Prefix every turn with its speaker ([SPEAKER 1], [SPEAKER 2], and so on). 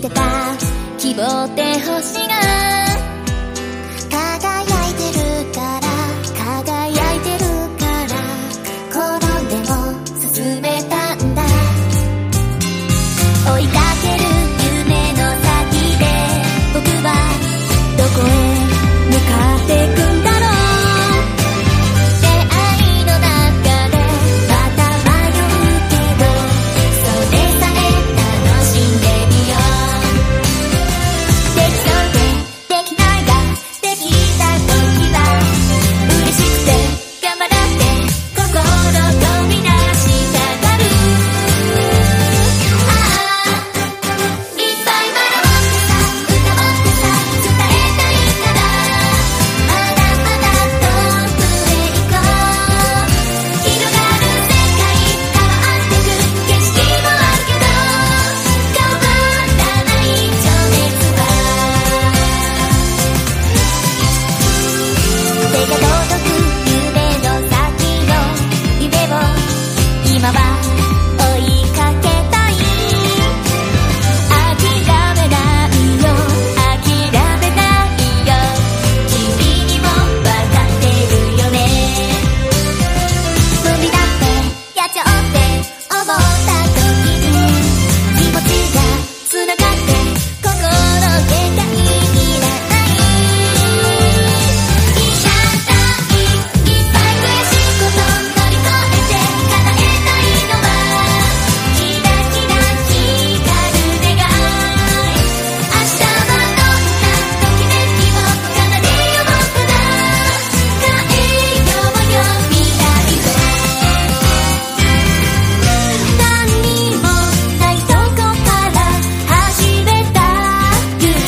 [SPEAKER 1] てた希望って星しが